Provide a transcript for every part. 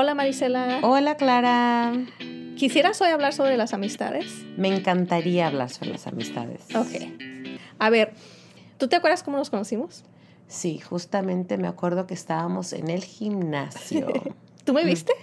Hola Marisela. Hola Clara. ¿Quisieras hoy hablar sobre las amistades? Me encantaría hablar sobre las amistades. Ok. A ver, ¿tú te acuerdas cómo nos conocimos? Sí, justamente me acuerdo que estábamos en el gimnasio. ¿Tú me viste?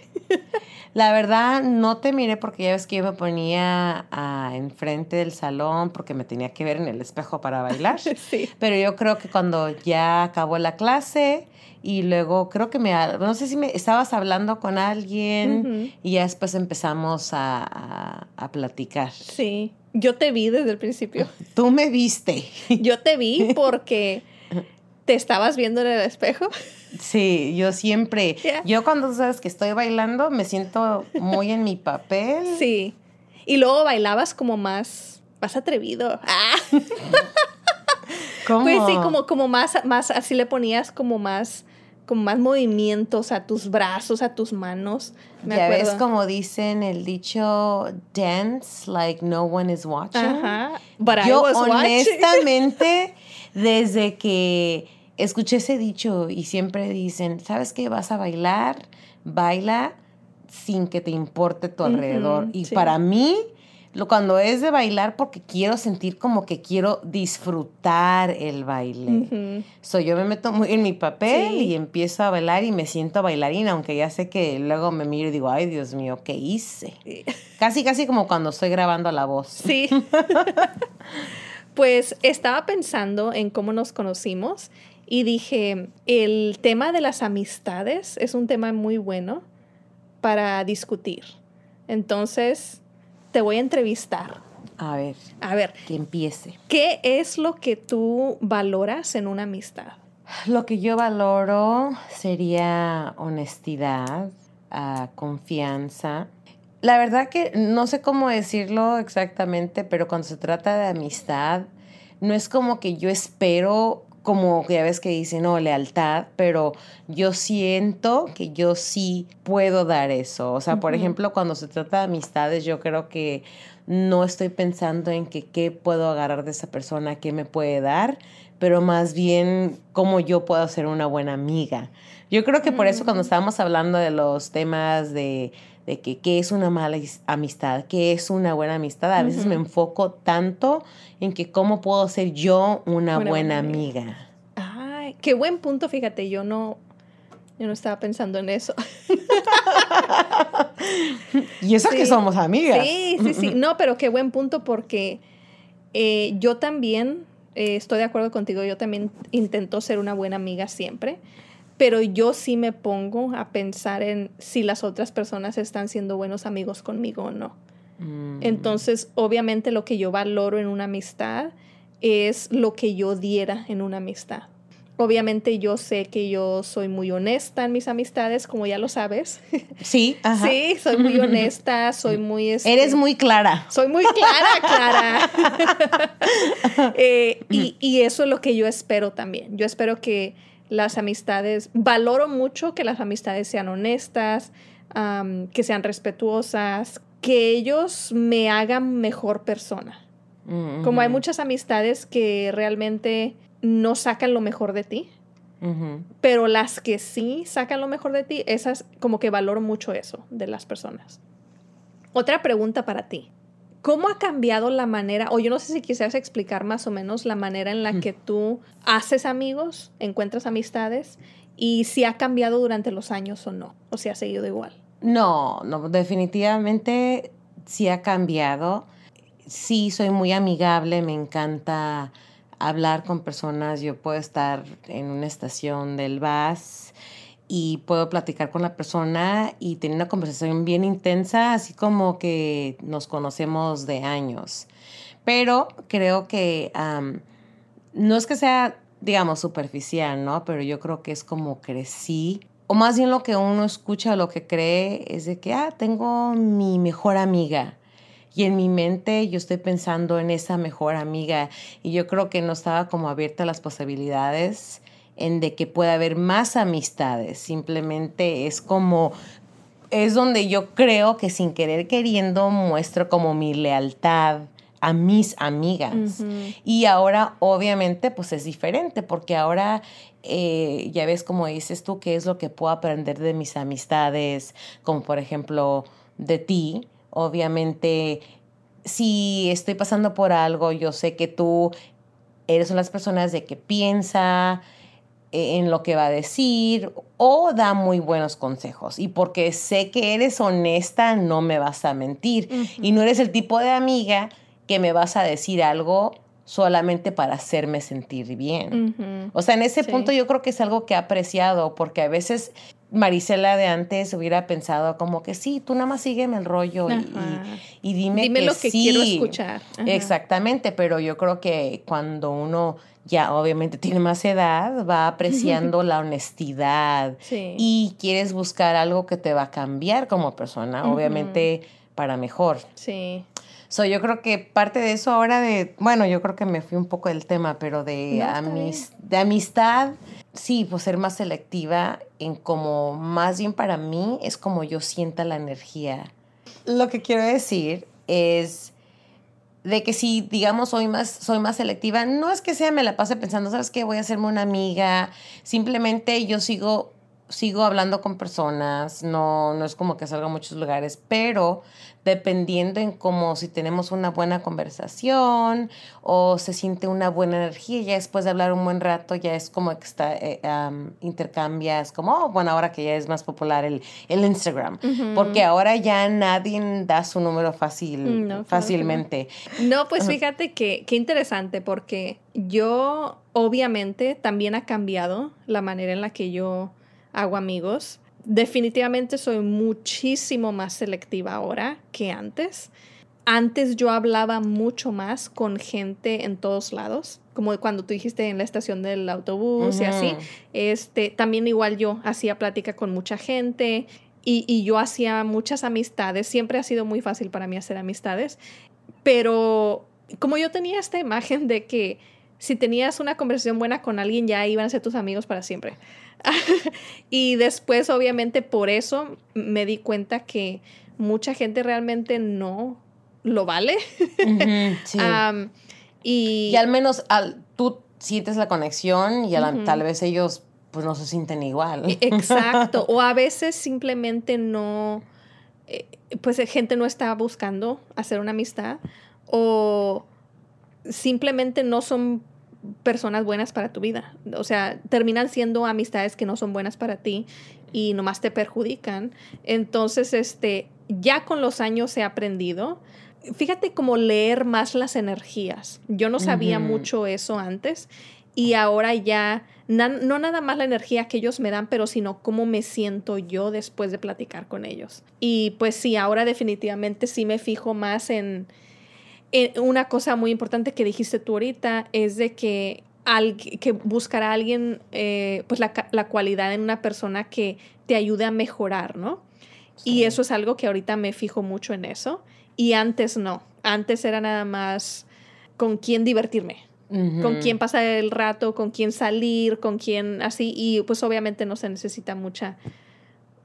La verdad, no te miré porque ya ves que yo me ponía ah, enfrente del salón porque me tenía que ver en el espejo para bailar. sí. Pero yo creo que cuando ya acabó la clase y luego creo que me, no sé si me estabas hablando con alguien y ya después empezamos a, a, platicar. Sí, yo te vi desde el principio. Tú me viste. Yo te vi porque te estabas viendo en el espejo. Sí, yo siempre, yo cuando sabes que estoy bailando me siento muy en mi papel. Sí. Y luego bailabas como más, más atrevido. Ah. ¿Cómo? Pues sí, como, como más, más, así le ponías como más, como más movimientos a tus brazos, a tus manos. Me ya ves como dicen el dicho dance like no one is watching. Ajá. Yo honestamente desde que escuché ese dicho y siempre dicen, ¿sabes qué? Vas a bailar, baila sin que te importe tu alrededor. y para mí, lo, cuando es de bailar, porque quiero sentir como que quiero disfrutar el baile. So, yo me meto muy en mi papel y empiezo a bailar y me siento bailarina, aunque ya sé que luego me miro y digo, ay Dios mío, ¿qué hice? Casi, casi como cuando estoy grabando la voz. Sí. pues estaba pensando en cómo nos conocimos y dije, el tema de las amistades es un tema muy bueno para discutir. Entonces, te voy a entrevistar. A ver. A ver. Que empiece. ¿Qué es lo que tú valoras en una amistad? Lo que yo valoro sería honestidad, ah, confianza. La verdad que no sé cómo decirlo exactamente, pero cuando se trata de amistad, no es como que yo espero como ya ves que dicen, no, lealtad, pero yo siento que yo sí puedo dar eso. O sea, por ejemplo, cuando se trata de amistades, yo creo que no estoy pensando en que qué puedo agarrar de esa persona, qué me puede dar, pero más bien cómo yo puedo ser una buena amiga. Yo creo que por eso cuando mm. estábamos hablando de los temas de de que qué es una mala amistad, qué es una buena amistad. A veces me enfoco tanto en que cómo puedo ser yo una, buena, amiga. Ay, qué buen punto, fíjate, yo no, yo no estaba pensando en eso. y eso que somos amigas. Sí, sí, sí. No, pero qué buen punto porque eh, yo también eh, estoy de acuerdo contigo. Yo también intento ser una buena amiga siempre pero yo sí me pongo a pensar en si las otras personas están siendo buenos amigos conmigo o no. Mm. Entonces, obviamente lo que yo valoro en una amistad es lo que yo diera en una amistad. Obviamente yo sé que yo soy muy honesta en mis amistades, como ya lo sabes. Sí, ajá. Sí, soy muy honesta, soy muy... Este, Eres muy clara. Soy muy clara, clara. Eh, y, y eso es lo que yo espero también. Yo espero que las amistades, valoro mucho que las amistades sean honestas, que sean respetuosas, que ellos me hagan mejor persona. Mm, Como hay muchas amistades que realmente no sacan lo mejor de ti, pero las que sí sacan lo mejor de ti, esas como que valoro mucho eso de las personas. Otra pregunta para ti. ¿Cómo ha cambiado la manera, o yo no sé si quisieras explicar más o menos la manera en la que tú haces amigos, encuentras amistades, y si ha cambiado durante los años o no, o si ha seguido igual? No, no, definitivamente sí ha cambiado. Sí, soy muy amigable, me encanta hablar con personas. Yo puedo estar en una estación del bus y puedo platicar con la persona y tener una conversación bien intensa, así como que nos conocemos de años. Pero creo que no es que sea, digamos, superficial, ¿no? Pero yo creo que es como crecí. O más bien lo que uno escucha, lo que cree, es de que, ah, tengo mi mejor amiga. Y en mi mente yo estoy pensando en esa mejor amiga. Y yo creo que no estaba como abierta a las posibilidades en de que pueda haber más amistades. Simplemente es como, es donde yo creo que sin querer queriendo muestro como mi lealtad a mis amigas. Y ahora obviamente pues es diferente porque ahora eh, ya ves como dices tú qué es lo que puedo aprender de mis amistades, como por ejemplo de ti. Obviamente si estoy pasando por algo, yo sé que tú eres una de las personas de que piensa en lo que va a decir o da muy buenos consejos. Y porque sé que eres honesta, no me vas a mentir. Y no eres el tipo de amiga que me vas a decir algo solamente para hacerme sentir bien. O sea, en ese punto yo creo que es algo que he apreciado, porque a veces Marisela de antes hubiera pensado como que sí, tú nada más sígueme el rollo y, dime, dime lo que quiero escuchar. Exactamente, pero yo creo que cuando uno ya obviamente tiene más edad, va apreciando la honestidad y quieres buscar algo que te va a cambiar como persona, obviamente para mejor. Sí. So, yo creo que parte de eso ahora de, bueno, yo creo que me fui un poco del tema, pero de, de amistad, sí, pues ser más selectiva en como, más bien para mí, es como yo sienta la energía. Lo que quiero decir es de que si, digamos, soy más, soy más selectiva, no es que sea me la pase pensando, ¿sabes qué? Voy a hacerme una amiga, simplemente yo sigo sigo hablando con personas, no, no es como que salga a muchos lugares, pero dependiendo en cómo si tenemos una buena conversación o se siente una buena energía, ya después de hablar un buen rato, ya es como que está, eh, intercambias, como, oh, bueno, ahora que ya es más popular el, el Instagram, porque ahora ya nadie da su número fácil, fácilmente. No. pues fíjate que, qué interesante, porque yo obviamente también ha cambiado la manera en la que yo hago amigos. Definitivamente soy muchísimo más selectiva ahora que antes. Antes yo hablaba mucho más con gente en todos lados, como cuando tú dijiste en la estación del autobús y así. Este, también igual yo hacía plática con mucha gente y, y yo hacía muchas amistades. Siempre ha sido muy fácil para mí hacer amistades, pero como yo tenía esta imagen de que si tenías una conversación buena con alguien ya iban a ser tus amigos para siempre. y después, obviamente, por eso me di cuenta que mucha gente realmente no lo vale. y, al menos al, tú sientes la conexión y tal vez ellos pues no se sienten igual. E, exacto. o a veces simplemente no, eh, pues gente no está buscando hacer una amistad o simplemente no son personas buenas para tu vida. O sea, terminan siendo amistades que no son buenas para ti y nomás te perjudican. Entonces, este, ya con los años he aprendido. Fíjate cómo leer más las energías. Yo no sabía mucho eso antes y ahora ya, no nada más la energía que ellos me dan, pero sino cómo me siento yo después de platicar con ellos. Y pues sí, ahora definitivamente sí me fijo más en, una cosa muy importante que dijiste tú ahorita es de que, al, que buscar a alguien, eh, pues la, la, cualidad en una persona que te ayude a mejorar, ¿no? Y eso es algo que ahorita me fijo mucho en eso. Y antes no. Antes era nada más con quién divertirme, con quién pasar el rato, con quién salir, con quién así. Y pues obviamente no se necesita mucha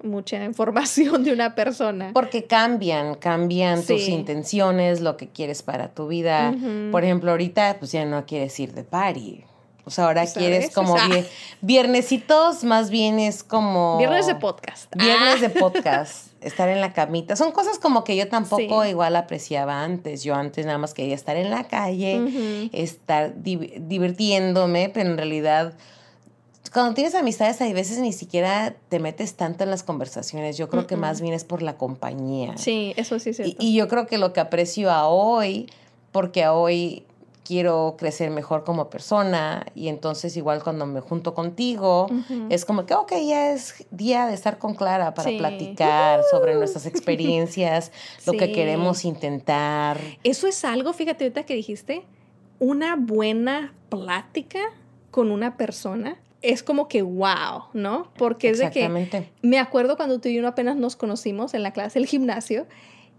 mucha información de una persona. Porque cambian, cambian tus intenciones, lo que quieres para tu vida. Por ejemplo, ahorita pues ya no quieres ir de party. O sea, ahora quieres como viernesitos, más bien es como... Viernes de podcast. Viernes de ah. podcast. estar en la camita. Son cosas como que yo tampoco igual apreciaba antes. Yo antes nada más quería estar en la calle, estar divirtiéndome, pero en realidad cuando tienes amistades, hay veces ni siquiera te metes tanto en las conversaciones. Yo creo que más bien es por la compañía. Sí, eso sí es cierto. Y, yo creo que lo que aprecio a hoy, porque a hoy quiero crecer mejor como persona y entonces igual cuando me junto contigo es como que, ok, ya es día de estar con Clara para platicar sobre nuestras experiencias, lo que queremos intentar. Eso es algo, fíjate ahorita que dijiste, una buena plática con una persona es como que wow, ¿no? Porque es de que me acuerdo cuando tú y yo apenas nos conocimos en la clase del gimnasio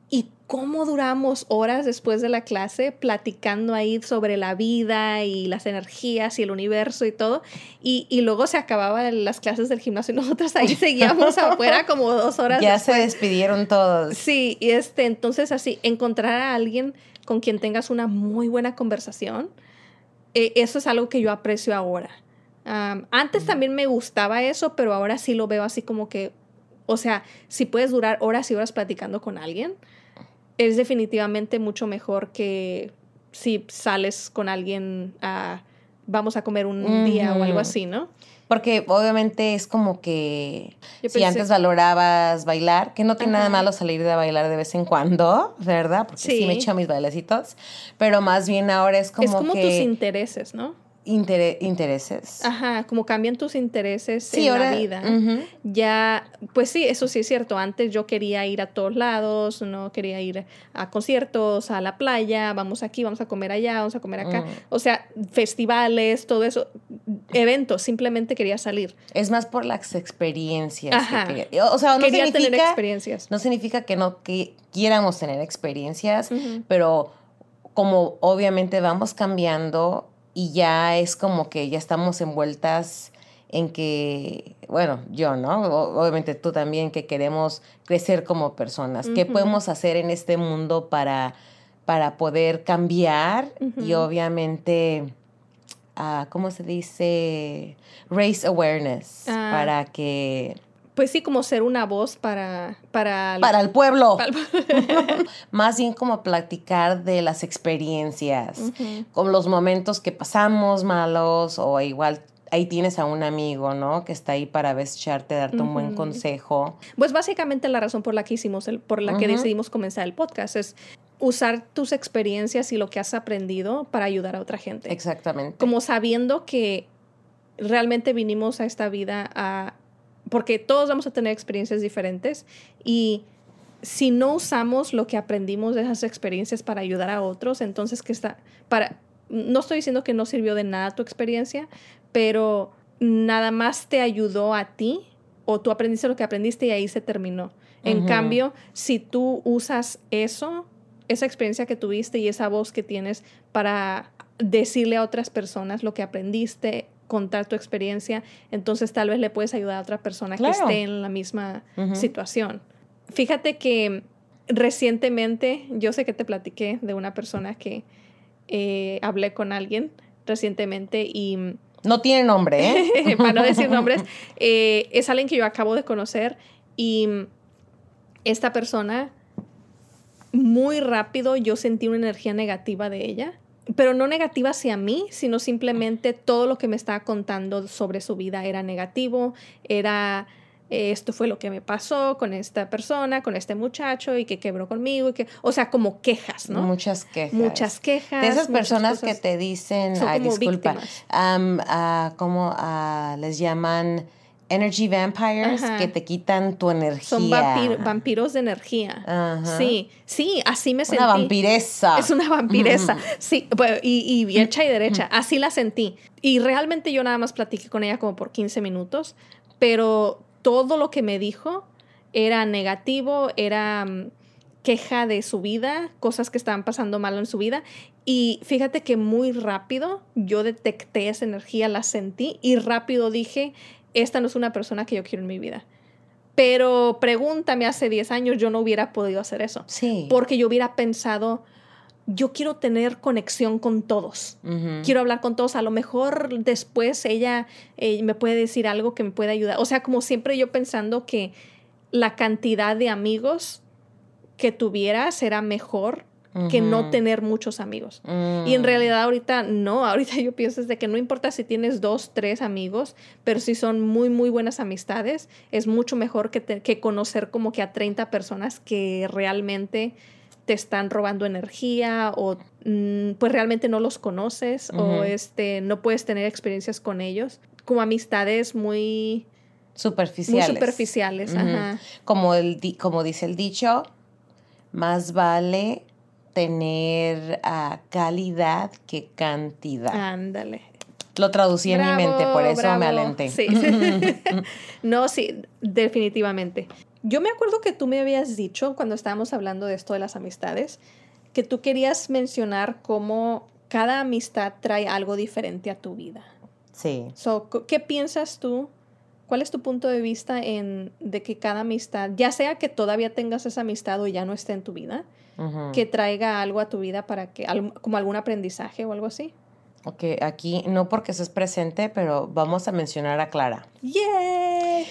y cómo duramos horas después de la clase platicando ahí sobre la vida y las energías y el universo y todo. Y, y luego se acababan las clases del gimnasio y nosotros ahí seguíamos afuera como dos horas. Ya se despidieron todos. Sí, y este, entonces así, encontrar a alguien con quien tengas una muy buena conversación. Eh, eso es algo que yo aprecio ahora. Antes también me gustaba eso, pero ahora sí lo veo así como que, o sea, si puedes durar horas y horas platicando con alguien, es definitivamente mucho mejor que si sales con alguien a vamos a comer un día o algo así, ¿no? Porque obviamente es como que si antes valorabas bailar, que no tiene nada malo salir de bailar de vez en cuando, ¿verdad? Porque sí, me echo mis bailecitos, pero más bien ahora es como Es como tus intereses, ¿no? Intereses. Ajá, como cambian tus intereses en la vida. Ya, pues sí, eso sí es cierto. Antes yo quería ir a todos lados, no quería ir a conciertos, a la playa, vamos aquí, vamos a comer allá, vamos a comer acá. Mm. O sea, festivales, todo eso, eventos, simplemente quería salir. Es más por las experiencias. o sea, no quería tener experiencias. No significa que no que quiéramos tener experiencias, pero como obviamente vamos cambiando y ya es como que ya estamos envueltas en que, bueno, yo, ¿no? obviamente tú también, que queremos crecer como personas. ¿Qué podemos hacer en este mundo para, para poder cambiar y obviamente, uh, ¿cómo se dice? Raise awareness, ah. para que pues sí, como ser una voz para... Para, para el pueblo. Más bien como platicar de las experiencias, con los momentos que pasamos malos o igual ahí tienes a un amigo, ¿no? Que está ahí para echarte, darte un buen consejo. Pues básicamente la razón por la que hicimos, el, por la que decidimos comenzar el podcast es usar tus experiencias y lo que has aprendido para ayudar a otra gente. Exactamente. Como sabiendo que realmente vinimos a esta vida a porque todos vamos a tener experiencias diferentes y si no usamos lo que aprendimos de esas experiencias para ayudar a otros, entonces que está para no estoy diciendo que no sirvió de nada tu experiencia, pero nada más te ayudó a ti o tú aprendiste lo que aprendiste y ahí se terminó. En cambio, si tú usas eso, esa experiencia que tuviste y esa voz que tienes para decirle a otras personas lo que aprendiste contar tu experiencia, entonces tal vez le puedes ayudar a otra persona que esté en la misma situación. Fíjate que recientemente, yo sé que te platiqué de una persona que eh, hablé con alguien recientemente y... No tiene nombre, ¿eh? para no decir nombres, eh, es alguien que yo acabo de conocer y esta persona, muy rápido yo sentí una energía negativa de ella pero no negativa hacia mí, sino simplemente todo lo que me estaba contando sobre su vida era negativo, era eh, esto fue lo que me pasó con esta persona, con este muchacho y que quebró conmigo y que, o sea, como quejas, ¿no? Muchas quejas. Muchas quejas. De esas personas que te dicen, ay, disculpa, ah, ¿cómo ah, les llaman? Energy vampires que te quitan tu energía. Son vampiros de energía. Sí, sí, así me sentí. Una vampiresa. Es una vampiresa. Sí, y, y hecha y derecha. Así la sentí. Y realmente yo nada más platiqué con ella como por 15 minutos, pero todo lo que me dijo era negativo, era mm, queja de su vida, cosas que estaban pasando mal en su vida. Y fíjate que muy rápido yo detecté esa energía, la sentí y rápido dije, esta no es una persona que yo quiero en mi vida. Pero pregúntame, hace 10 años yo no hubiera podido hacer eso. Sí. Porque yo hubiera pensado, yo quiero tener conexión con todos. Quiero hablar con todos. A lo mejor después ella eh, me puede decir algo que me pueda ayudar. O sea, como siempre yo pensando que la cantidad de amigos que tuviera será mejor que no tener muchos amigos. Y en mm. realidad ahorita no, ahorita yo pienso de que no importa si tienes dos, tres amigos, pero si son muy, muy buenas amistades, es mucho mejor que, que conocer como que a 30 personas que realmente te están robando energía o mm, pues realmente no los conoces o este, no puedes tener experiencias con ellos, como amistades muy superficiales. Muy superficiales, Como, el, como dice el dicho, más vale tener uh, calidad que cantidad. Ándale. Lo traducí en mi mente, por eso me alenté. Sí. no, sí, definitivamente. Yo me acuerdo que tú me habías dicho cuando estábamos hablando de esto de las amistades, que tú querías mencionar cómo cada amistad trae algo diferente a tu vida. Sí. So, ¿Qué piensas tú ¿Cuál es tu punto de vista en de que cada amistad, ya sea que todavía tengas esa amistad o ya no esté en tu vida, que traiga algo a tu vida para que, como algún aprendizaje o algo así? Ok, aquí no porque estés presente, pero vamos a mencionar a Clara. ¡Yeah!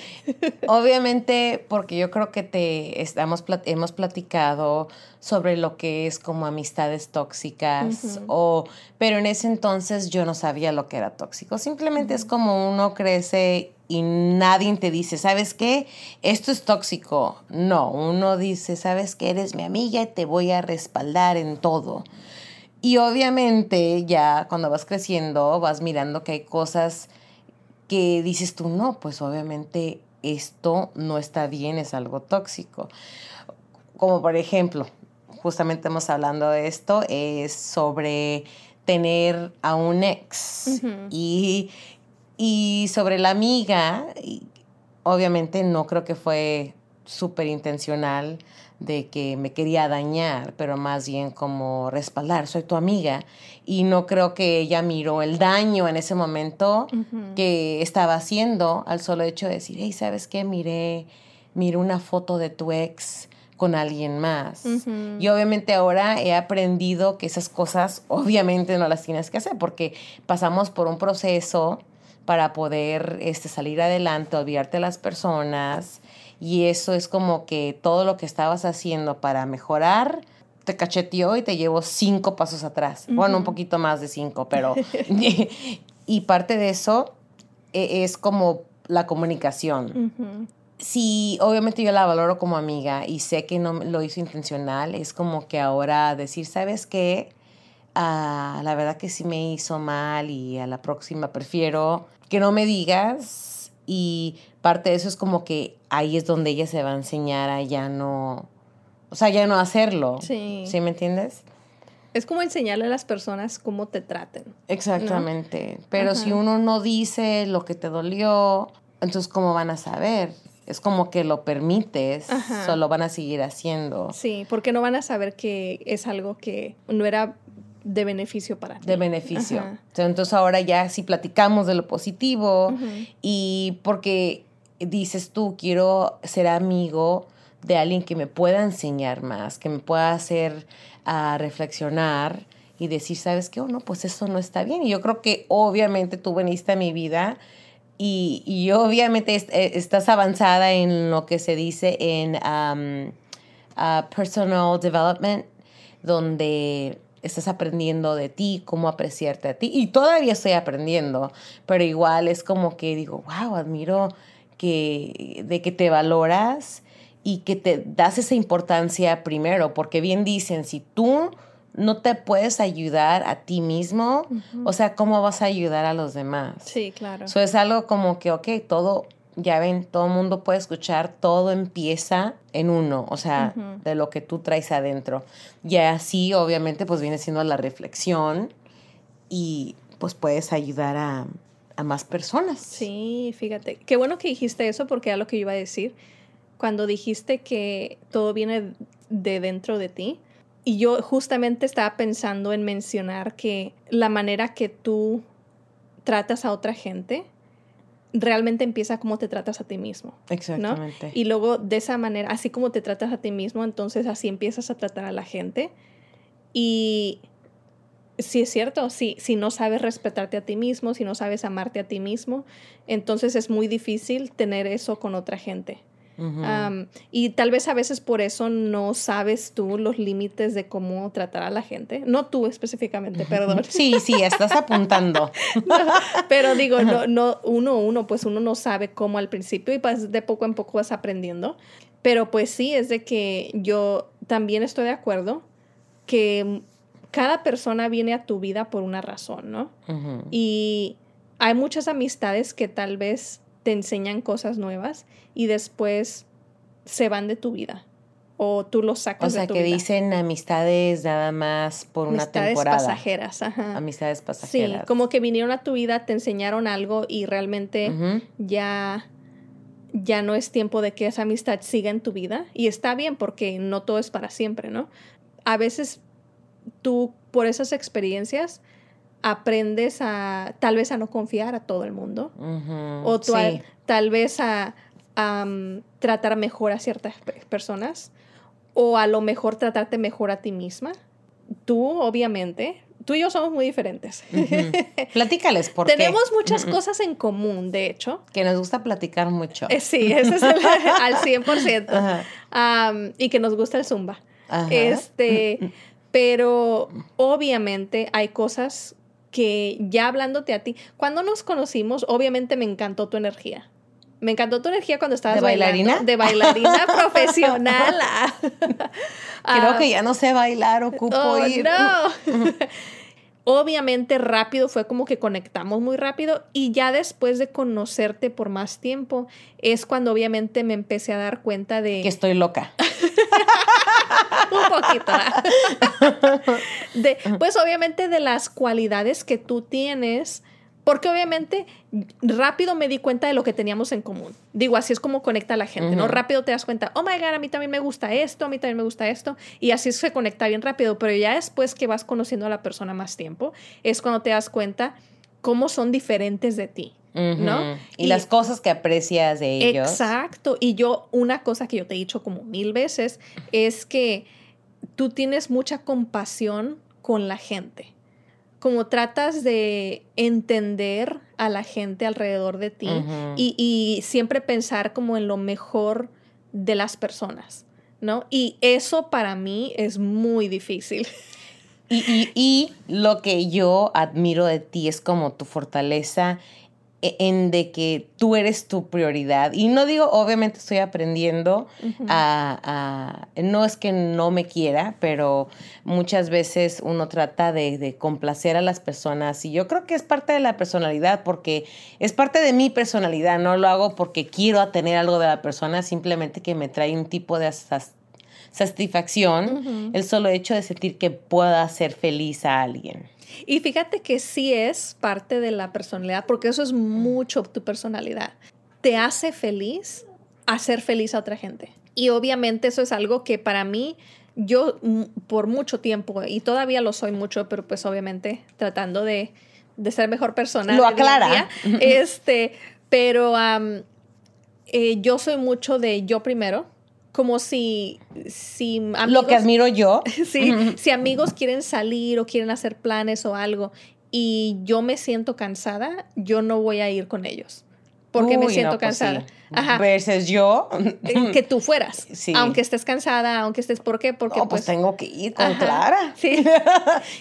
Obviamente, porque yo creo que te estamos hemos platicado sobre lo que es como amistades tóxicas, o, pero en ese entonces yo no sabía lo que era tóxico. Simplemente es como uno crece y nadie te dice, ¿sabes qué? Esto es tóxico. No, uno dice, ¿sabes qué? Eres mi amiga y te voy a respaldar en todo. Y obviamente ya cuando vas creciendo vas mirando que hay cosas que dices tú, no, pues obviamente esto no está bien, es algo tóxico. Como por ejemplo, justamente estamos hablando de esto, es sobre tener a un ex y, y sobre la amiga, obviamente no creo que fue súper intencional de que me quería dañar, pero más bien como respaldar, soy tu amiga. Y no creo que ella miró el daño en ese momento que estaba haciendo al solo hecho de decir, hey, ¿sabes qué? Miré, miré una foto de tu ex con alguien más. Y obviamente ahora he aprendido que esas cosas obviamente no las tienes que hacer porque pasamos por un proceso para poder este, salir adelante, olvidarte de las personas y eso es como que todo lo que estabas haciendo para mejorar te cacheteó y te llevó cinco pasos atrás. Bueno, un poquito más de cinco, pero... y parte de eso e, es como la comunicación. Si obviamente yo la valoro como amiga y sé que no lo hizo intencional, es como que ahora decir, ¿sabes qué? Ah, la verdad que sí me hizo mal y a la próxima prefiero que no me digas y parte de eso es como que ahí es donde ella se va a enseñar a ya no, o sea, ya no hacerlo. Sí. ¿Sí me entiendes? Es como enseñarle a las personas cómo te traten. Exactamente. Pero si uno no dice lo que te dolió, entonces ¿cómo van a saber? Es como que lo permites, solo van a seguir haciendo. Sí, porque no van a saber que es algo que no era de beneficio para ti. De beneficio. Entonces ahora ya si platicamos de lo positivo y porque dices tú, quiero ser amigo de alguien que me pueda enseñar más, que me pueda hacer a reflexionar y decir, ¿sabes qué? O no, pues eso no está bien. Y yo creo que obviamente tú veniste a mi vida y, y obviamente eh, estás avanzada en lo que se dice en um, personal development, donde estás aprendiendo de ti, cómo apreciarte a ti. Y todavía estoy aprendiendo, pero igual es como que digo, wow, admiro que, de que te valoras y que te das esa importancia primero, porque bien dicen, si tú no te puedes ayudar a ti mismo, o sea, ¿cómo vas a ayudar a los demás? Sí, claro. Eso es algo como que, ok, todo, ya ven, todo el mundo puede escuchar, todo empieza en uno, o sea, de lo que tú traes adentro. Y así, obviamente, pues viene siendo la reflexión y pues puedes ayudar a, más personas. Sí, fíjate. Qué bueno que dijiste eso porque era lo que yo iba a decir. Cuando dijiste que todo viene de dentro de ti. Y yo justamente estaba pensando en mencionar que la manera que tú tratas a otra gente realmente empieza como te tratas a ti mismo. Exactamente. Y luego de esa manera, así como te tratas a ti mismo, entonces así empiezas a tratar a la gente. Y sí es cierto, si, si no sabes respetarte a ti mismo, si no sabes amarte a ti mismo, entonces es muy difícil tener eso con otra gente. Y tal vez a veces por eso no sabes tú los límites de cómo tratar a la gente. No tú específicamente, perdón. Sí, sí, estás apuntando. pero digo, no, no, uno, uno, pues uno no sabe cómo al principio y pues de poco en poco vas aprendiendo. Pero pues sí, es de que yo también estoy de acuerdo que cada persona viene a tu vida por una razón, ¿no? Y hay muchas amistades que tal vez te enseñan cosas nuevas y después se van de tu vida o tú los sacas de tu vida. O sea, que dicen amistades nada más por una temporada. Amistades pasajeras, ajá. Amistades pasajeras. Sí, como que vinieron a tu vida, te enseñaron algo y realmente ya ya no es tiempo de que esa amistad siga en tu vida y está bien porque no todo es para siempre, ¿no? A veces tú por esas experiencias aprendes a tal vez a no confiar a todo el mundo. O tal vez a, a, um, tratar mejor a ciertas personas o a lo mejor tratarte mejor a ti misma. Tú, obviamente, tú y yo somos muy diferentes. Platícales, por Tenemos muchas cosas en común, de hecho. Que nos gusta platicar mucho. Eh, sí, ese es el, al 100%. Um, y que nos gusta el zumba. Este, pero obviamente hay cosas que ya hablándote a ti, cuando nos conocimos, obviamente me encantó tu energía. Me encantó tu energía cuando estabas ¿De bailarina? de bailarina profesional. Creo que ya no sé bailar, ocupo oh, ir. No. Obviamente rápido fue como que conectamos muy rápido y ya después de conocerte por más tiempo es cuando obviamente me empecé a dar cuenta de que estoy loca. un poquito. de, pues obviamente de las cualidades que tú tienes porque obviamente rápido me di cuenta de lo que teníamos en común. Digo, así es como conecta a la gente, ¿no? Rápido te das cuenta, oh my God, a mí también me gusta esto, a mí también me gusta esto. Y así se conecta bien rápido. Pero ya después que vas conociendo a la persona más tiempo, es cuando te das cuenta cómo son diferentes de ti. ¿No? Y, las cosas que aprecias de ellos. Exacto. Y yo, una cosa que yo te he dicho como mil veces es que tú tienes mucha compasión con la gente como tratas de entender a la gente alrededor de ti y, siempre pensar como en lo mejor de las personas, ¿no? Y eso para mí es muy difícil. Y, y lo que yo admiro de ti es como tu fortaleza en de que tú eres tu prioridad. Y no digo, obviamente estoy aprendiendo a, no es que no me quiera, pero muchas veces uno trata de, de, complacer a las personas y yo creo que es parte de la personalidad porque es parte de mi personalidad, no lo hago porque quiero tener algo de la persona, simplemente que me trae un tipo de satisfacción el solo hecho de sentir que pueda hacer feliz a alguien. Y fíjate que sí es parte de la personalidad, porque eso es mucho tu personalidad. Te hace feliz hacer feliz a otra gente. Y obviamente eso es algo que para mí, yo por mucho tiempo, y todavía lo soy mucho, pero pues obviamente tratando de, de ser mejor persona. Lo aclara. este, pero eh, yo soy mucho de yo primero como si, si amigos, Lo que admiro yo. sí, si amigos quieren salir o quieren hacer planes o algo y yo me siento cansada, yo no voy a ir con ellos. Porque me siento pues cansada. Ajá. Versus yo. Eh, que tú fueras. Sí. Aunque estés cansada, aunque estés. ¿Por qué? Porque. pues, pues tengo que ir con Clara. Sí.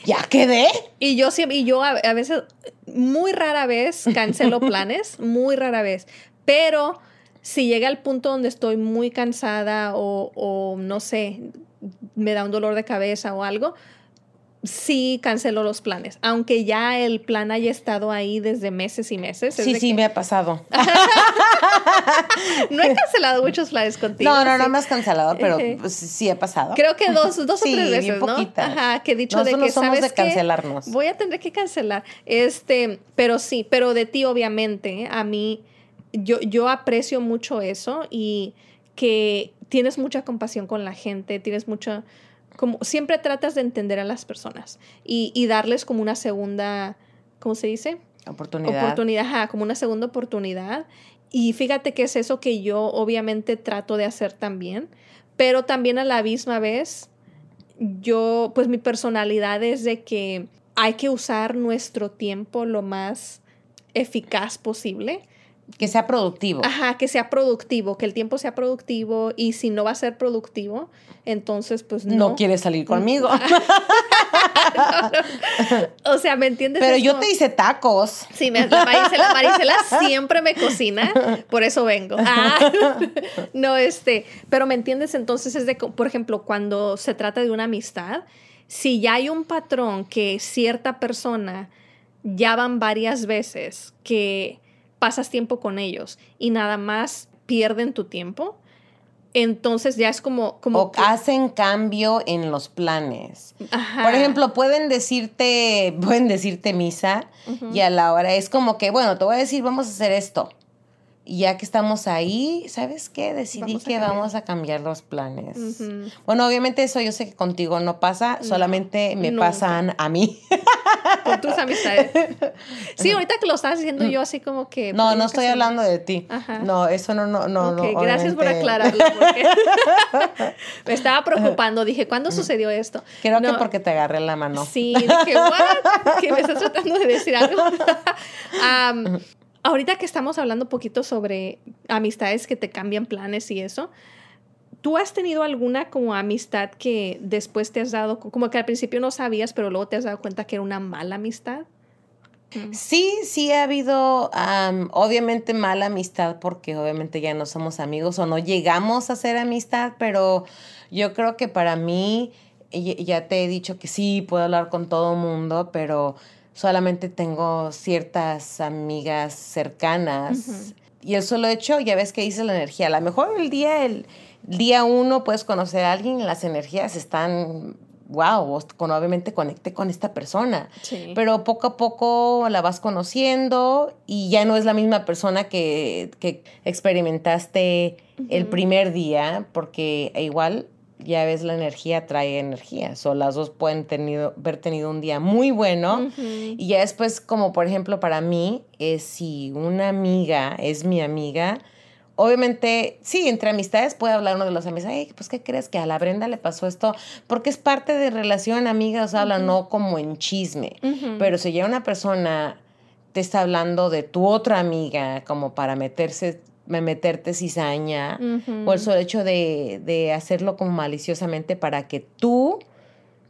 ya quedé. Y yo siempre. Y yo a, a veces, muy rara vez cancelo planes. muy rara vez. Pero si llega al punto donde estoy muy cansada o, no sé, me da un dolor de cabeza o algo, sí cancelo los planes, aunque ya el plan haya estado ahí desde meses y meses. Sí, sí, me ha pasado. no he cancelado muchos planes contigo. No, no, no me has cancelado, pero pues, sí ha pasado. Creo que dos, dos o tres veces, ¿no? Ajá, que he dicho de que no somos de cancelarnos. Voy a tener que cancelar. Este, pero sí, pero de ti obviamente, a mí yo, yo aprecio mucho eso y que tienes mucha compasión con la gente, tienes mucha, como siempre tratas de entender a las personas y, darles como una segunda, ¿cómo se dice? Oportunidad. Oportunidad, como una segunda oportunidad. Y fíjate que es eso que yo obviamente trato de hacer también, pero también a la misma vez, yo, pues mi personalidad es de que hay que usar nuestro tiempo lo más eficaz posible que sea productivo. Ajá, que sea productivo, que el tiempo sea productivo y si no va a ser productivo, entonces pues no. No quieres salir conmigo. O sea, ¿me entiendes? Pero yo te hice tacos. Sí, la, Marisela, siempre me cocina, por eso vengo. Ah. No, este, pero ¿me entiendes? Entonces es de, por ejemplo, cuando se trata de una amistad, si ya hay un patrón que cierta persona ya van varias veces que pasas tiempo con ellos y nada más pierden tu tiempo, entonces ya es como... como o hacen cambio en los planes. Por ejemplo, pueden decirte, pueden decirte misa y a la hora es como que, bueno, te voy a decir, vamos a hacer esto. Y ya que estamos ahí, ¿sabes qué? Decidí que vamos a cambiar los planes. Bueno, obviamente eso yo sé que contigo no pasa, solamente me pasan a mí. con tus amistades. Sí, ahorita que lo estás diciendo yo así como que... No, no estoy hablando de ti. No, eso no, no, no. Okay, gracias por aclararlo. me estaba preocupando. Dije, ¿cuándo sucedió esto? Creo que porque te agarré la mano. Sí, dije, ¿what? Que me estás tratando de decir algo. Ahorita que estamos hablando un poquito sobre amistades que te cambian planes y eso, ¿Tú has tenido alguna como amistad que después te has dado, como que al principio no sabías, pero luego te has dado cuenta que era una mala amistad? Mm. Sí, sí ha habido, obviamente mala amistad porque obviamente ya no somos amigos o no llegamos a ser amistad, pero yo creo que para mí, ya te he dicho que sí, puedo hablar con todo mundo, pero solamente tengo ciertas amigas cercanas. Y el solo hecho, ya ves que dice la energía, a lo mejor el día, el día uno puedes conocer a alguien, las energías están, wow, con, obviamente conecte con esta persona. Pero poco a poco la vas conociendo y ya no es la misma persona que, que experimentaste el primer día, porque igual ya ves, la energía trae energía. O las dos pueden tenido, haber tenido un día muy bueno. Y ya después, como por ejemplo para mí, es si una amiga es mi amiga, obviamente, sí, entre amistades puede hablar uno de los amigos, ay, pues, ¿qué crees que a la Brenda le pasó esto? Porque es parte de relación amiga, o sea, habla no como en chisme. Pero si ya una persona te está hablando de tu otra amiga, como para meterse meterte cizaña, o el solo hecho de, de, hacerlo como maliciosamente para que tú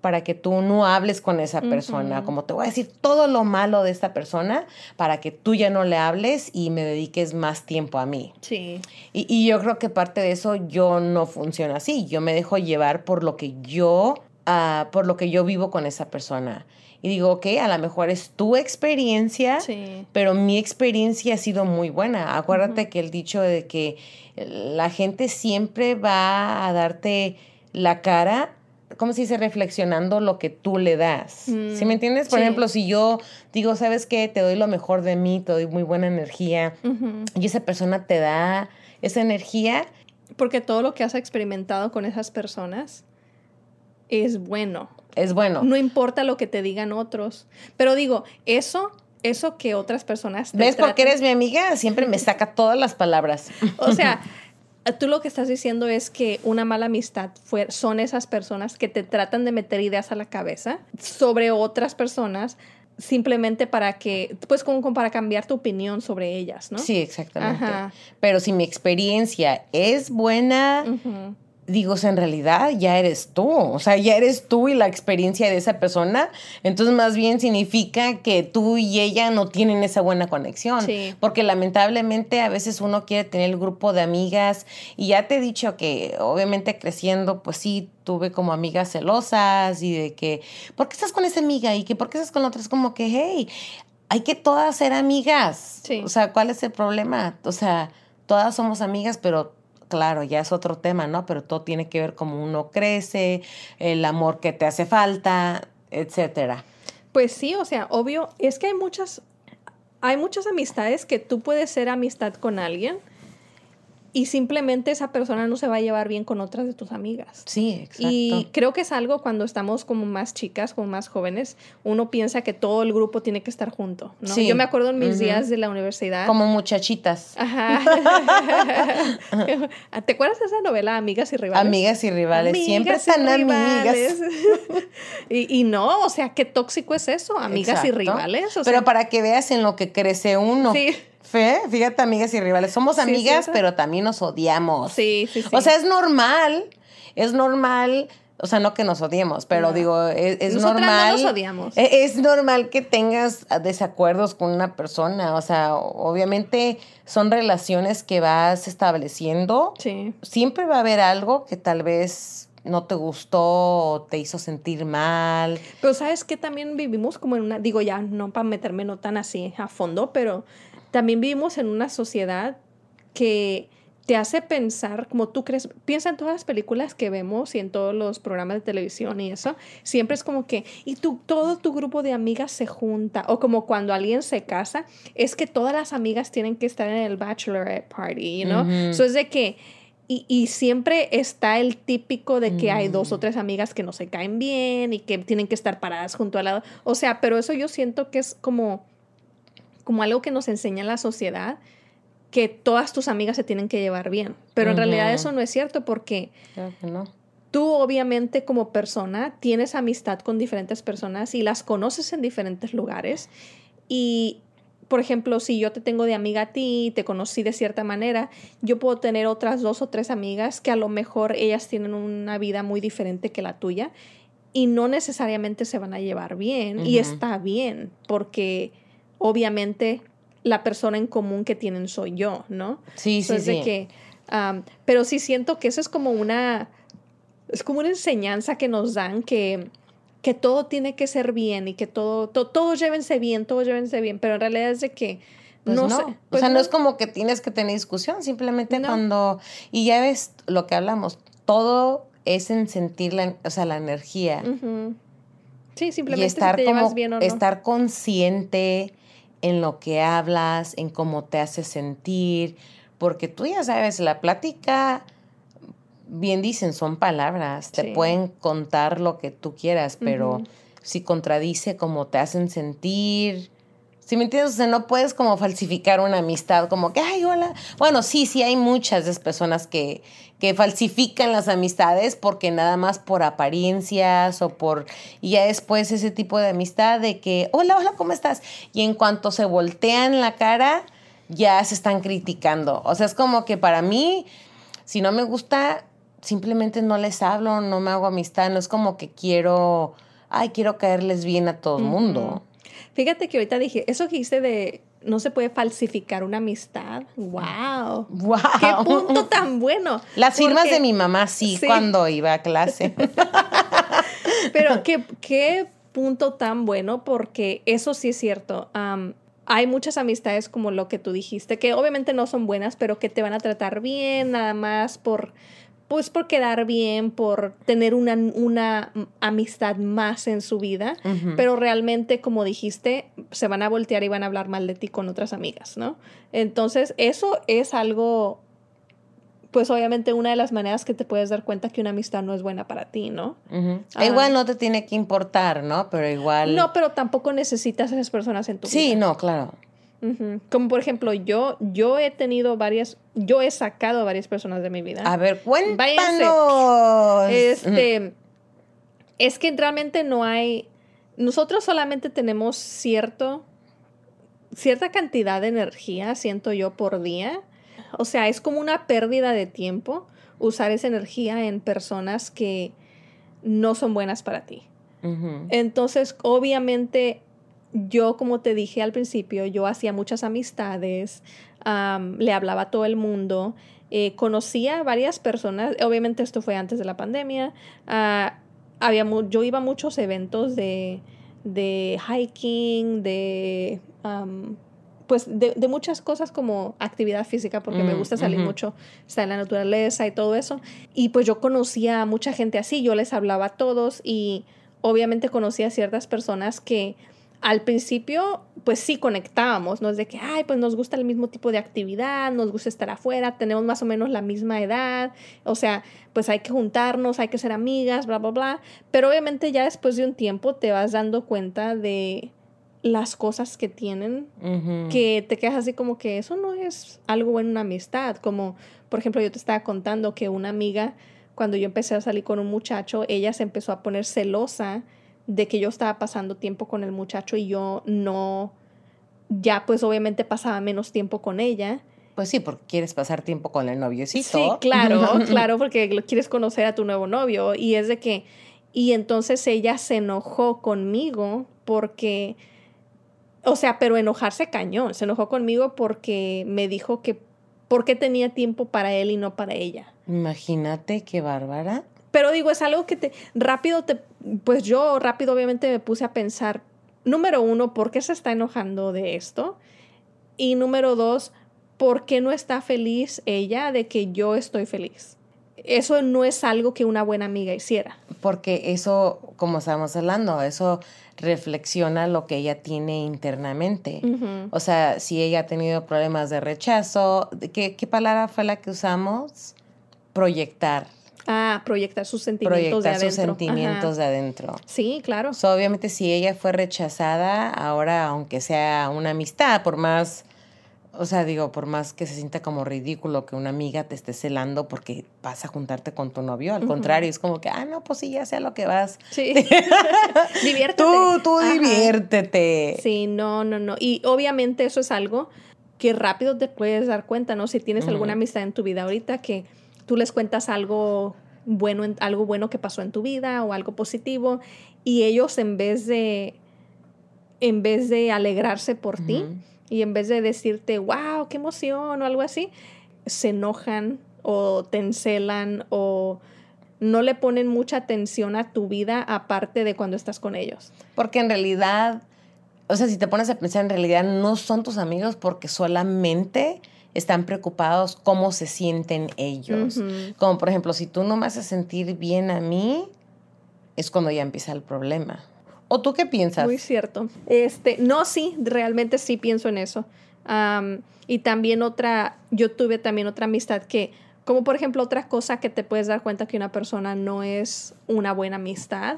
para que tú no hables con esa persona, como te voy a decir todo lo malo de esta persona para que tú ya no le hables y me dediques más tiempo a mí. Sí. Y, y yo creo que parte de eso yo no funciona así, yo me dejo llevar por lo que yo, uh, por lo que yo vivo con esa persona. Y digo, ok, a lo mejor es tu experiencia, pero mi experiencia ha sido muy buena. Acuérdate que el dicho de que la gente siempre va a darte la cara ¿cómo se dice? Reflexionando lo que tú le das. ¿Sí me mm, entiendes? Por ejemplo, si yo digo, ¿sabes qué? Te doy lo mejor de mí, te doy muy buena energía, y esa persona te da esa energía. Porque todo lo que has experimentado con esas personas es bueno. Es bueno. No importa lo que te digan otros. Pero digo, eso eso que otras personas ¿Ves? Porque eres mi amiga, siempre me saca todas las palabras. O sea, tú lo que estás diciendo es que una mala amistad fue, son esas personas que te tratan de meter ideas a la cabeza sobre otras personas simplemente para que, pues como, para cambiar tu opinión sobre ellas, ¿no? Sí, exactamente. Pero si mi experiencia es buena, digo, en realidad ya eres tú, o sea, ya eres tú y la experiencia de esa persona, entonces más bien significa que tú y ella no tienen esa buena conexión, porque lamentablemente a veces uno quiere tener el grupo de amigas y ya te he dicho que obviamente creciendo, pues sí, tuve como amigas celosas y de que, ¿por qué estás con esa amiga? Y que, ¿por qué estás con la otra? Es como que, hey, hay que todas ser amigas. O sea, ¿cuál es el problema? O sea, todas somos amigas, pero claro, ya es otro tema, ¿no? Pero todo tiene que ver cómo uno crece, el amor que te hace falta, etcétera. Pues sí, o sea, obvio, es que hay muchas, hay muchas amistades que tú puedes ser amistad con alguien y simplemente esa persona no se va a llevar bien con otras de tus amigas. Sí, exacto. Y creo que es algo cuando estamos como más chicas, como más jóvenes, uno piensa que todo el grupo tiene que estar junto, ¿no? Sí. Yo me acuerdo en mis días de la universidad. Como muchachitas. Ajá. ¿Te acuerdas de esa novela, Amigas y Rivales? Amigas y Rivales, siempre están amigas. y, y, no, o sea, qué tóxico es eso, amigas y rivales. Pero para que veas en lo que crece uno. Sí. Fe, fíjate, amigas y rivales. Somos amigas, pero también nos odiamos. Sí, sí, sí. O sea, es normal, es normal. O sea, no que nos odiemos, pero digo, es, es normal. No nos odiamos. E, es, normal que tengas desacuerdos con una persona. O sea, obviamente son relaciones que vas estableciendo. Sí. Siempre va a haber algo que tal vez no te gustó o te hizo sentir mal. Pero sabes que también vivimos como en una, digo ya, no para meterme no tan así a fondo, pero también vivimos en una sociedad que te hace pensar como tú crees, piensa en todas las películas que vemos y en todos los programas de televisión y eso, siempre es como que, y tú, todo tu grupo de amigas se junta, o como cuando alguien se casa, es que todas las amigas tienen que estar en el bachelorette party, ¿no? Eso es de que y, siempre está el típico de que hay dos o mm. tres amigas que no se caen bien y que tienen que estar paradas junto al lado. O sea, pero eso yo siento que es como, como algo que nos enseña la sociedad, que todas tus amigas se tienen que llevar bien. Pero en realidad eso no es cierto porque tú obviamente como persona tienes amistad con diferentes personas y las conoces en diferentes lugares. Y por ejemplo, si yo te tengo de amiga a ti, te conocí de cierta manera, yo puedo tener otras dos o tres amigas que a lo mejor ellas tienen una vida muy diferente que la tuya y no necesariamente se van a llevar bien y está bien porque obviamente la persona en común que tienen soy yo, ¿no? Sí, sí, sí. Que, pero sí siento que eso es como una, es como una enseñanza que nos dan que que todo tiene que ser bien y que todo, todos llévense bien, todos llévense bien, pero en realidad es de que pues no, Sé, o pues sea, no. es como que tienes que tener discusión, simplemente cuando, y ya ves lo que hablamos, todo es en sentir la, o sea, la energía. Sí, simplemente estar si te llevas bien o no. estar consciente en lo que hablas, en cómo te hace sentir, porque tú ya sabes, la plática bien dicen, son palabras, te pueden contar lo que tú quieras, pero si contradice como te hacen sentir, si me entiendes, o sea, no puedes como falsificar una amistad, como que, ay, hola. Bueno, sí, sí hay muchas personas que, que falsifican las amistades porque nada más por apariencias o por, y ya después ese tipo de amistad de que, hola, hola, ¿cómo estás? Y en cuanto se voltean la cara, ya se están criticando. O sea, es como que para mí, si no me gusta, simplemente no les hablo, no me hago amistad, no es como que quiero, ay, quiero caerles bien a todo el mundo. Fíjate que ahorita dije, eso que hice de no se puede falsificar una amistad. ¡Wow! ¡Wow! ¡Qué punto tan bueno! Las firmas de mi mamá sí, cuando iba a clase. Pero qué, qué punto tan bueno, porque eso sí es cierto. hay muchas amistades como lo que tú dijiste, que obviamente no son buenas, pero que te van a tratar bien, nada más por pues por quedar bien, por tener una, una amistad más en su vida, pero realmente, como dijiste, se van a voltear y van a hablar mal de ti con otras amigas, ¿no? Entonces, eso es algo, pues obviamente una de las maneras que te puedes dar cuenta que una amistad no es buena para ti, ¿no? Ah. igual no te tiene que importar, ¿no? Pero igual... No, pero tampoco necesitas a esas personas en tu vida. Sí, no, claro. Como por ejemplo, yo, yo he tenido varias, yo he sacado a varias personas de mi vida. A ver, cuéntanos. Este, es que realmente no hay, nosotros solamente tenemos cierto, cierta cantidad de energía, siento yo, por día. O sea, es como una pérdida de tiempo usar esa energía en personas que no son buenas para ti. Entonces, obviamente, yo, como te dije al principio, yo hacía muchas amistades, le hablaba a todo el mundo, eh, conocía a varias personas, obviamente esto fue antes de la pandemia, ah, había yo iba a muchos eventos de, de hiking, de... pues de, muchas cosas como actividad física, porque me mm, gusta salir mucho, estar en la naturaleza y todo eso. Y pues yo conocía a mucha gente así, yo les hablaba a todos y obviamente conocía a ciertas personas que al principio, pues sí conectábamos, ¿no? Es de que, ay, pues nos gusta el mismo tipo de actividad, nos gusta estar afuera, tenemos más o menos la misma edad, o sea, pues hay que juntarnos, hay que ser amigas, bla, bla, bla. Pero obviamente ya después de un tiempo te vas dando cuenta de las cosas que tienen, que te quedas así como que eso no es algo bueno en una amistad, como, por ejemplo, yo te estaba contando que una amiga, cuando yo empecé a salir con un muchacho, ella se empezó a poner celosa de que yo estaba pasando tiempo con el muchacho y yo no, ya pues obviamente pasaba menos tiempo con ella. Pues sí, porque quieres pasar tiempo con el noviocito. Sí, claro, claro, porque quieres conocer a tu nuevo novio. Y es de que, y entonces ella se enojó conmigo porque, o sea, pero enojarse cañón, se enojó conmigo porque me dijo que, ¿por qué tenía tiempo para él y no para ella? Imagínate qué bárbara. Pero digo, es algo que te rápido te, pues yo rápido obviamente me puse a pensar, número uno, ¿por qué se está enojando de esto? Y número dos, ¿por qué no está feliz ella de que yo estoy feliz? Eso no es algo que una buena amiga hiciera. Porque eso, como estábamos hablando, eso reflexiona lo que ella tiene internamente. O sea, si ella ha tenido problemas de rechazo, ¿qué, ¿qué palabra fue la que usamos? proyectar. Ah, proyectar sus sentimientos de adentro. sus sentimientos de adentro. Sí, claro. obviamente, si ella fue rechazada, ahora, aunque sea una amistad, por más o sea, digo, por más que se sienta como ridículo que una amiga te esté celando porque vas a juntarte con tu novio, al contrario, es como que, ah, no, pues sí, ya sea lo que vas. Sí. diviértete. Tú, tú diviértete. Sí, no, no, no. Y obviamente eso es algo que rápido te puedes dar cuenta, ¿no? Si tienes alguna amistad en tu vida ahorita que tú les cuentas algo bueno, algo bueno que pasó en tu vida o algo positivo y ellos en vez de, en vez de alegrarse por ti, y en vez de decirte, wow, qué emoción o algo así, se enojan o te encelan o no le ponen mucha atención a tu vida aparte de cuando estás con ellos. Porque en realidad, o sea, si te pones a pensar, en realidad no son tus amigos porque solamente están preocupados cómo se sienten ellos. Como por ejemplo, si tú no me haces sentir bien a mí, es cuando ya empieza el problema. ¿O tú qué piensas? Muy cierto. Este, no, sí, realmente sí pienso en eso. y también otra, yo tuve también otra amistad que, como por ejemplo, otra cosa que te puedes dar cuenta que una persona no es una buena amistad,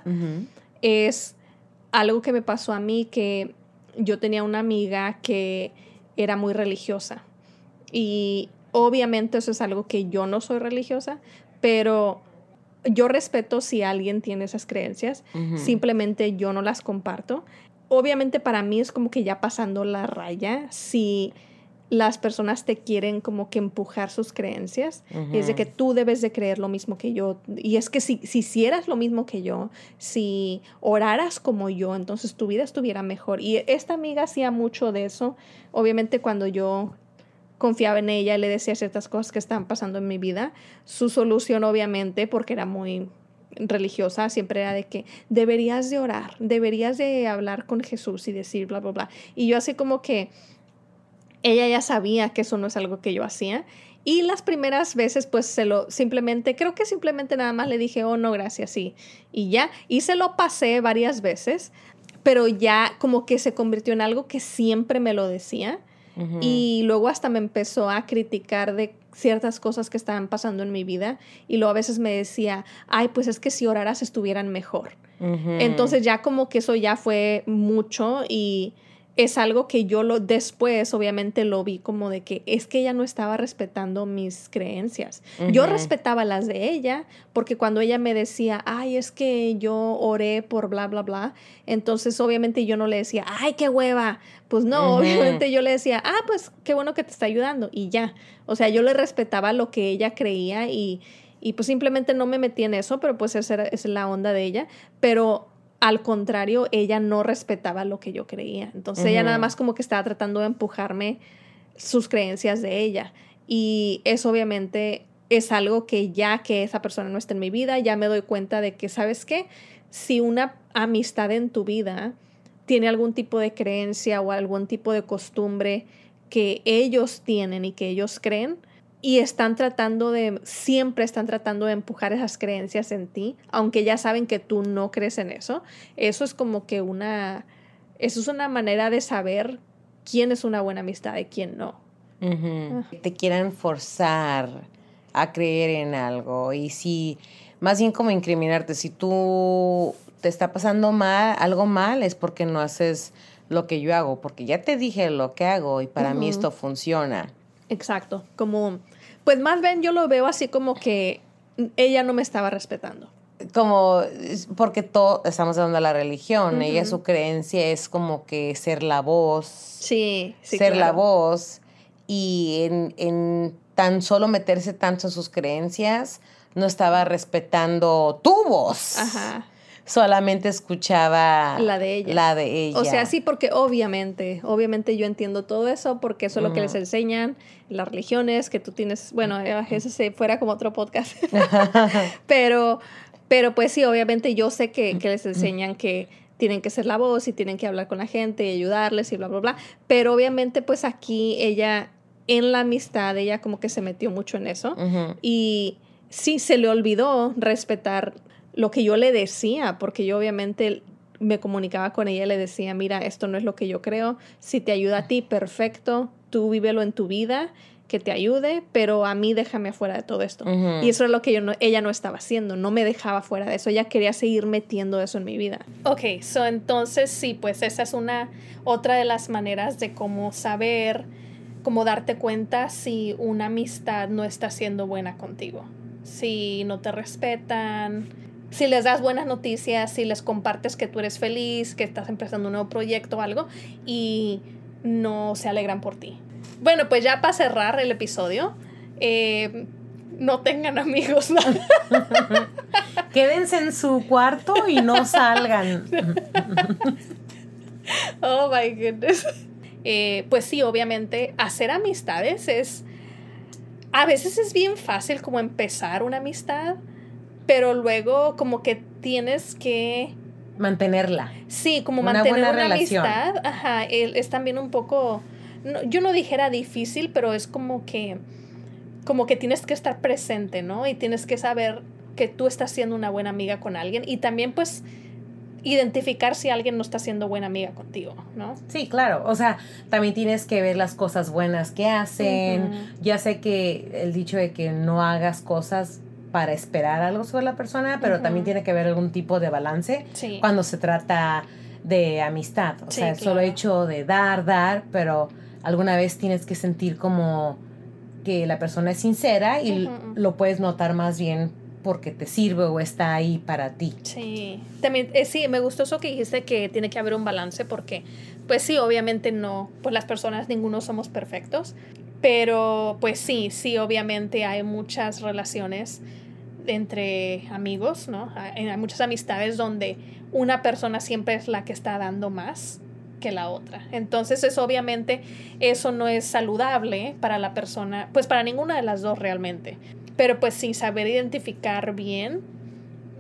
es algo que me pasó a mí que yo tenía una amiga que era muy religiosa. Y obviamente eso es algo que yo no soy religiosa, pero yo respeto si alguien tiene esas creencias, simplemente yo no las comparto. Obviamente para mí es como que ya pasando la raya, si las personas te quieren como que empujar sus creencias, es de que tú debes de creer lo mismo que yo, y es que si, si hicieras lo mismo que yo, si oraras como yo, entonces tu vida estuviera mejor. Y esta amiga hacía mucho de eso, obviamente cuando yo confiaba en ella, le decía ciertas cosas que estaban pasando en mi vida. Su solución, obviamente, porque era muy religiosa, siempre era de que deberías de orar, deberías de hablar con Jesús y decir bla, bla, bla. Y yo así como que ella ya sabía que eso no es algo que yo hacía. Y las primeras veces, pues se lo simplemente, creo que simplemente nada más le dije, oh, no, gracias, sí. Y ya, y se lo pasé varias veces, pero ya como que se convirtió en algo que siempre me lo decía. Y luego hasta me empezó a criticar de ciertas cosas que estaban pasando en mi vida y luego a veces me decía, ay, pues es que si oraras estuvieran mejor. Entonces ya como que eso ya fue mucho y es algo que yo lo después obviamente lo vi como de que es que ella no estaba respetando mis creencias. Yo respetaba las de ella porque cuando ella me decía, ay, es que yo oré por bla, bla, bla, entonces obviamente yo no le decía, ay, qué hueva. Pues no, obviamente yo le decía, ah, pues qué bueno que te está ayudando y ya. O sea, yo le respetaba lo que ella creía y, y pues simplemente no me metí en eso, pero pues esa es la onda de ella. Pero al contrario, ella no respetaba lo que yo creía. Entonces ella nada más como que estaba tratando de empujarme sus creencias de ella. Y eso obviamente es algo que ya que esa persona no está en mi vida, ya me doy cuenta de que, ¿sabes qué? Si una amistad en tu vida tiene algún tipo de creencia o algún tipo de costumbre que ellos tienen y que ellos creen, y están tratando de, siempre están tratando de empujar esas creencias en ti, aunque ya saben que tú no crees en eso. Eso es como que una, eso es una manera de saber quién es una buena amistad y quién no. Ah. Te quieran forzar a creer en algo y si, más bien como incriminarte, si tú te está pasando mal, algo mal es porque no haces lo que yo hago, porque ya te dije lo que hago y para mí esto funciona. Exacto, como pues más bien yo lo veo así como que ella no me estaba respetando. Como, porque todo, estamos hablando de la religión, ella su creencia es como que ser la voz. Sí, sí. Ser la voz y en, en tan solo meterse tanto en sus creencias, no estaba respetando tu voz. Ajá solamente escuchaba la de ella. La de ella. O sea, sí, porque obviamente, obviamente yo entiendo todo eso porque eso es lo que les enseñan las religiones, que tú tienes, bueno, eh, eso se fuera como otro podcast. pero, pero pues sí, obviamente yo sé que, que les enseñan que tienen que ser la voz y tienen que hablar con la gente y ayudarles y bla, bla, bla. Pero obviamente pues aquí ella, en la amistad, ella como que se metió mucho en eso. Y sí, se le olvidó respetar lo que yo le decía, porque yo obviamente me comunicaba con ella y le decía, mira, esto no es lo que yo creo, si te ayuda a ti, perfecto, tú vívelo en tu vida, que te ayude, pero a mí déjame afuera de todo esto. Y eso es lo que yo no, ella no estaba haciendo, no me dejaba fuera de eso, ella quería seguir metiendo eso en mi vida. Ok, so entonces sí, pues esa es una otra de las maneras de cómo saber, cómo darte cuenta si una amistad no está siendo buena contigo, si no te respetan, si les das buenas noticias, si les compartes que tú eres feliz, que estás empezando un nuevo proyecto o algo y no se alegran por ti. Bueno, pues ya para cerrar el episodio, eh, no tengan amigos. Quédense en su cuarto y no salgan. oh my goodness. Eh, pues sí, obviamente, hacer amistades es. A veces es bien fácil como empezar una amistad, pero luego como que tienes que mantenerla. Sí, como mantener una amistad. Ajá, es también un poco yo no dijera difícil, pero es como que, como que tienes que estar presente, ¿no? Y tienes que saber que tú estás siendo una buena amiga con alguien y también pues identificar si alguien no está siendo buena amiga contigo, ¿no? Sí, claro. O sea, también tienes que ver las cosas buenas que hacen. Ya sé que el dicho de que no hagas cosas para esperar algo sobre la persona, pero también tiene que haber algún tipo de balance cuando se trata de amistad. O sea, solo hecho de dar, dar, pero alguna vez tienes que sentir como que la persona es sincera y lo puedes notar más bien porque te sirve o está ahí para ti. Sí, también eh, sí, me gustó eso que dijiste que tiene que haber un balance porque pues sí, obviamente no, pues las personas ninguno somos perfectos, pero pues sí, sí, obviamente hay muchas relaciones entre amigos, ¿no? Hay muchas amistades donde una persona siempre es la que está dando más que la otra. Entonces, es obviamente eso no es saludable para la persona, pues para ninguna de las dos realmente. Pero pues sin saber identificar bien,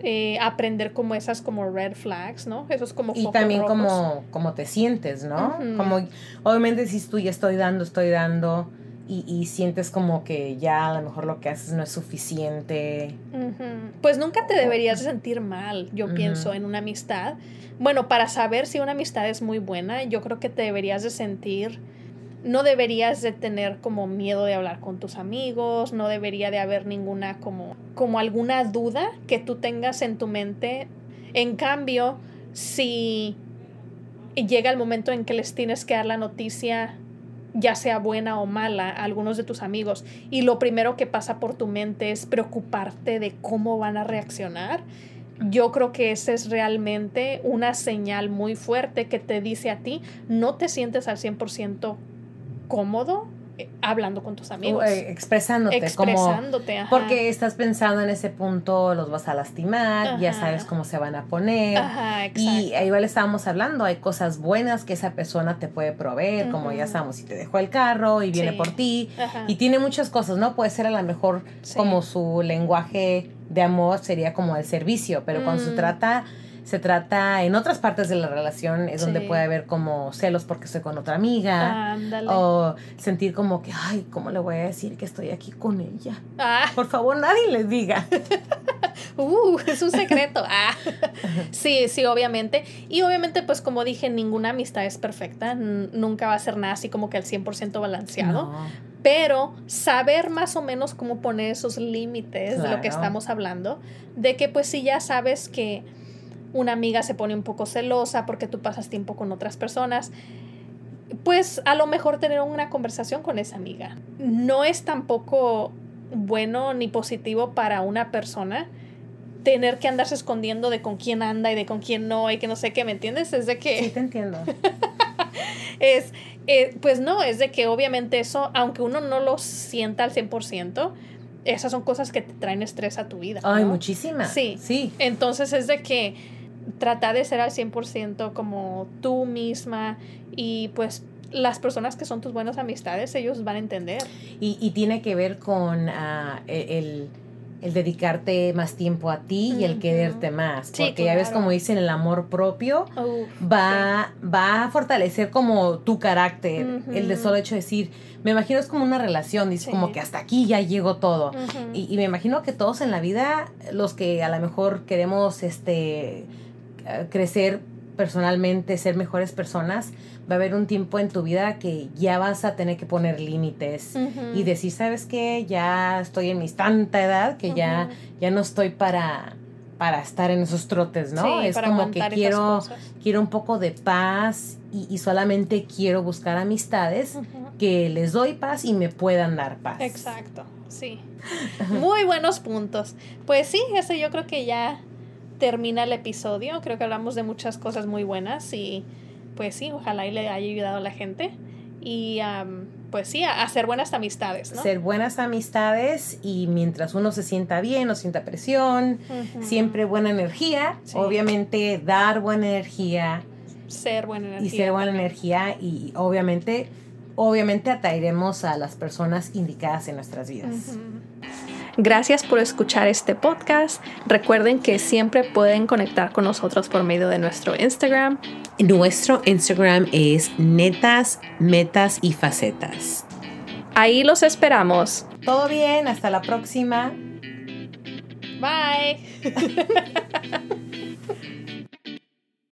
eh, aprender como esas como red flags, ¿no? Eso es como... Y también como, como te sientes, ¿no? Como, obviamente si tú ya estoy dando, estoy dando, y, sientes como que ya a lo mejor lo que haces no es suficiente. Pues nunca te deberías sentir mal, yo pienso, en una amistad. Bueno, para saber si una amistad es muy buena, yo creo que te deberías de sentir, no deberías de tener como miedo de hablar con tus amigos, no debería de haber ninguna como, como alguna duda que tú tengas en tu mente. En cambio, si llega el momento en que les tienes que dar la noticia ya sea buena o mala, a algunos de tus amigos, y lo primero que pasa por tu mente es preocuparte de cómo van a reaccionar, yo creo que esa es realmente una señal muy fuerte que te dice a ti, no te sientes al 100% cómodo hablando con tus amigos. Eh, expresándote. Expresándote, ajá. Porque estás pensando en ese punto, los vas a lastimar, ya sabes cómo se van a poner. Ajá. Y igual estábamos hablando, hay cosas buenas que esa persona te puede proveer, como ya sabemos, si te dejó el carro y viene por ti. Y tiene muchas cosas, ¿no? Puede ser a lo mejor como su lenguaje de amor sería como el servicio, pero cuando se mm. trata se trata en otras partes de la relación es donde puede haber como celos porque estoy con otra amiga o sentir como que ay cómo le voy a decir que estoy aquí con ella ah. por favor nadie les diga. Uh, es un secreto. Ah. sí sí obviamente. Y obviamente pues como dije ninguna amistad es perfecta nunca va a ser nada así como que al 100% balanceado pero saber más o menos cómo poner esos límites de lo que estamos hablando, de que pues si ya sabes que una amiga se pone un poco celosa porque tú pasas tiempo con otras personas, pues a lo mejor tener una conversación con esa amiga. No es tampoco bueno ni positivo para una persona tener que andarse escondiendo de con quién anda y de con quién no y que no sé qué, ¿me entiendes? Es de que... Sí, te entiendo. es, eh, pues no, es de que obviamente eso, aunque uno no lo sienta al 100%, esas son cosas que te traen estrés a tu vida. Ay, muchísimas. Sí. Sí. Entonces es de que trata de ser al 100% como tú misma y pues las personas que son tus buenas amistades, ellos van a entender. Y, y tiene que ver con e, el, el, dedicarte más tiempo a ti y el quererte más. Porque ya ves como dicen, el amor propio va, va a fortalecer como tu carácter. El de solo hecho de decir, me imagino es como una relación, dice como que hasta aquí ya llegó todo. y, y me imagino que todos en la vida, los que a lo mejor queremos este crecer personalmente, ser mejores personas, va a haber un tiempo en tu vida que ya vas a tener que poner límites y decir, ¿sabes qué? Ya estoy en mis tanta edad que ya, ya no estoy para para estar en esos trotes, ¿no? es como que quiero, quiero un poco de paz y, solamente quiero buscar amistades que les doy paz y me puedan dar paz. Exacto, sí. Muy buenos puntos. Pues sí, eso yo creo que ya termina el episodio. Creo que hablamos de muchas cosas muy buenas y pues sí, ojalá y le haya ayudado a la gente. Y pues sí, a hacer buenas amistades, ¿no? Ser buenas amistades y mientras uno se sienta bien, no sienta presión, siempre buena energía, obviamente dar buena energía. Ser buena energía. Y ser buena energía y obviamente, obviamente atraeremos a las personas indicadas en nuestras vidas. Gracias por escuchar este podcast. Recuerden que siempre pueden conectar con nosotros por medio de nuestro Instagram. Nuestro Instagram es netas, metas y facetas. Ahí los esperamos. Todo bien, hasta la próxima. Bye.